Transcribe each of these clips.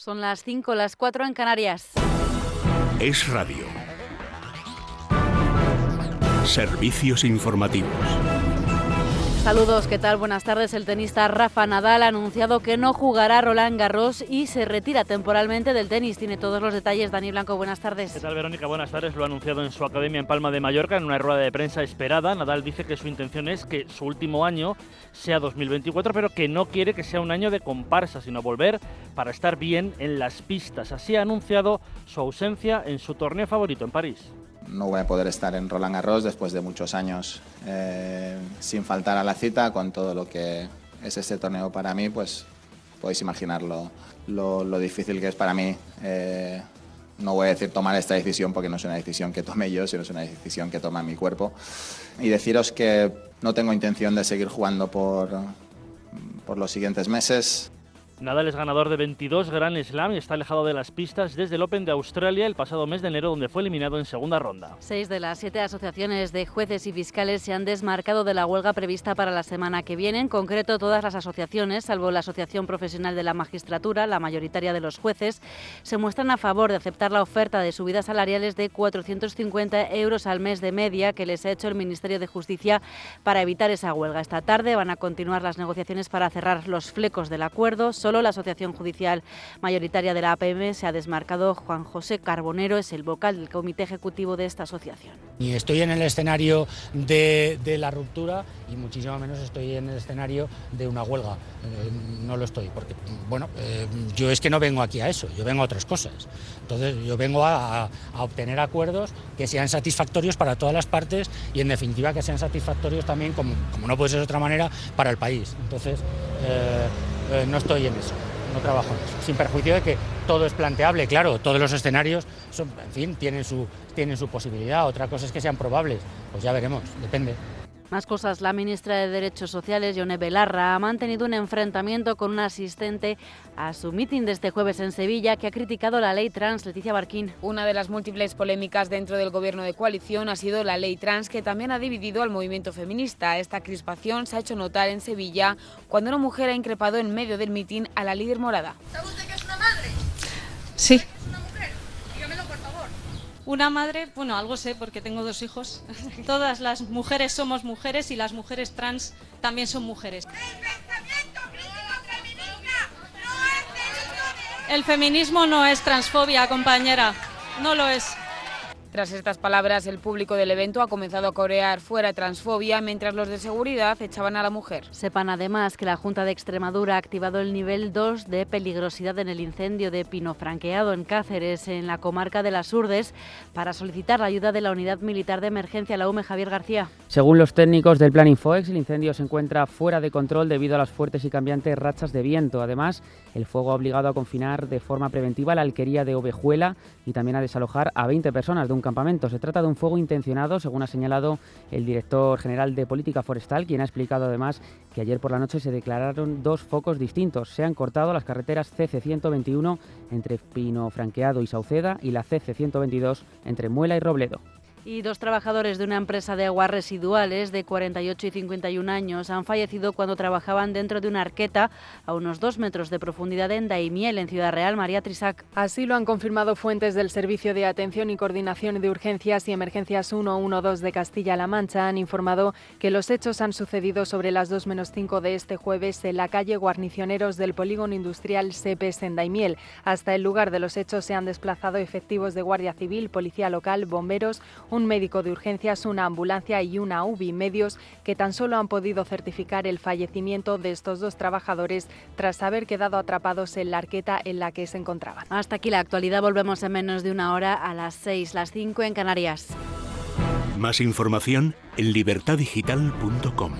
Son las 5, las 4 en Canarias. Es radio. Servicios informativos. Saludos, ¿qué tal? Buenas tardes. El tenista Rafa Nadal ha anunciado que no jugará Roland Garros y se retira temporalmente del tenis. Tiene todos los detalles. Dani Blanco, buenas tardes. ¿Qué tal, Verónica? Buenas tardes. Lo ha anunciado en su academia en Palma de Mallorca en una rueda de prensa esperada. Nadal dice que su intención es que su último año sea 2024, pero que no quiere que sea un año de comparsa, sino volver para estar bien en las pistas. Así ha anunciado su ausencia en su torneo favorito en París no voy a poder estar en Roland Garros después de muchos años eh, sin faltar a la cita, con todo lo que es este torneo para mí, pues podéis imaginar lo, difícil que es para mí. Eh, no voy a decir tomar esta decisión porque no es una decisión que tome yo, sino es una decisión que toma mi cuerpo. Y deciros que no tengo intención de seguir jugando por, por los siguientes meses. Nadal es ganador de 22 Grand Slam y está alejado de las pistas desde el Open de Australia el pasado mes de enero, donde fue eliminado en segunda ronda. Seis de las siete asociaciones de jueces y fiscales se han desmarcado de la huelga prevista para la semana que viene. En concreto, todas las asociaciones, salvo la Asociación Profesional de la Magistratura, la mayoritaria de los jueces, se muestran a favor de aceptar la oferta de subidas salariales de 450 euros al mes de media que les ha hecho el Ministerio de Justicia para evitar esa huelga. Esta tarde van a continuar las negociaciones para cerrar los flecos del acuerdo. Solo la Asociación Judicial Mayoritaria de la APM se ha desmarcado. Juan José Carbonero es el vocal del comité ejecutivo de esta asociación. Ni estoy en el escenario de, la ruptura y muchísimo menos estoy en el escenario de una huelga. Eh, no lo estoy, porque, bueno, eh, yo es que no vengo aquí a eso, yo vengo a otras cosas. Entonces, yo vengo a, obtener acuerdos que sean satisfactorios para todas las partes y, en definitiva, que sean satisfactorios también, como, no puede ser de otra manera, para el país. Entonces, eh, eh, no estoy en eso, no trabajo en eso. Sin perjuicio de que todo es planteable, claro, todos los escenarios, son, en fin, tienen su, tienen su posibilidad. Otra cosa es que sean probables, pues ya veremos, depende. Más cosas. La ministra de Derechos Sociales, Yone Belarra, ha mantenido un enfrentamiento con un asistente a su mitin de este jueves en Sevilla que ha criticado la ley trans. Leticia Barquín. Una de las múltiples polémicas dentro del gobierno de coalición ha sido la ley trans que también ha dividido al movimiento feminista. Esta crispación se ha hecho notar en Sevilla cuando una mujer ha increpado en medio del mitin a la líder morada. ¿Sabe usted que es una madre? Sí. Una madre, bueno, algo sé porque tengo dos hijos. Todas las mujeres somos mujeres y las mujeres trans también son mujeres. El feminismo no es transfobia, compañera. No lo es. Tras estas palabras, el público del evento ha comenzado a corear fuera transfobia, mientras los de seguridad echaban a la mujer. Sepan además que la Junta de Extremadura ha activado el nivel 2 de peligrosidad en el incendio de Pino Franqueado en Cáceres, en la comarca de las Urdes, para solicitar la ayuda de la Unidad Militar de Emergencia, la UME Javier García. Según los técnicos del Plan Infoex, el incendio se encuentra fuera de control debido a las fuertes y cambiantes rachas de viento. Además, el fuego ha obligado a confinar de forma preventiva la alquería de Ovejuela y también a desalojar a 20 personas de un campamento. Se trata de un fuego intencionado, según ha señalado el director general de Política Forestal, quien ha explicado además que ayer por la noche se declararon dos focos distintos. Se han cortado las carreteras CC121 entre Pino Franqueado y Sauceda y la CC122 entre Muela y Robledo. Y dos trabajadores de una empresa de aguas residuales de 48 y 51 años han fallecido cuando trabajaban dentro de una arqueta a unos dos metros de profundidad en Daimiel, en Ciudad Real. María Trisac. Así lo han confirmado fuentes del Servicio de Atención y Coordinación de Urgencias y Emergencias 112 de Castilla-La Mancha. Han informado que los hechos han sucedido sobre las 2 menos 5 de este jueves en la calle Guarnicioneros del Polígono Industrial Sepes en Daimiel. Hasta el lugar de los hechos se han desplazado efectivos de Guardia Civil, Policía Local, bomberos, un médico de urgencias, una ambulancia y una UBI, medios que tan solo han podido certificar el fallecimiento de estos dos trabajadores tras haber quedado atrapados en la arqueta en la que se encontraban. Hasta aquí la actualidad, volvemos en menos de una hora a las 6, las 5 en Canarias. Más información en libertadigital.com.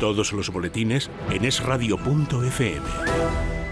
Todos los boletines en esradio.fm.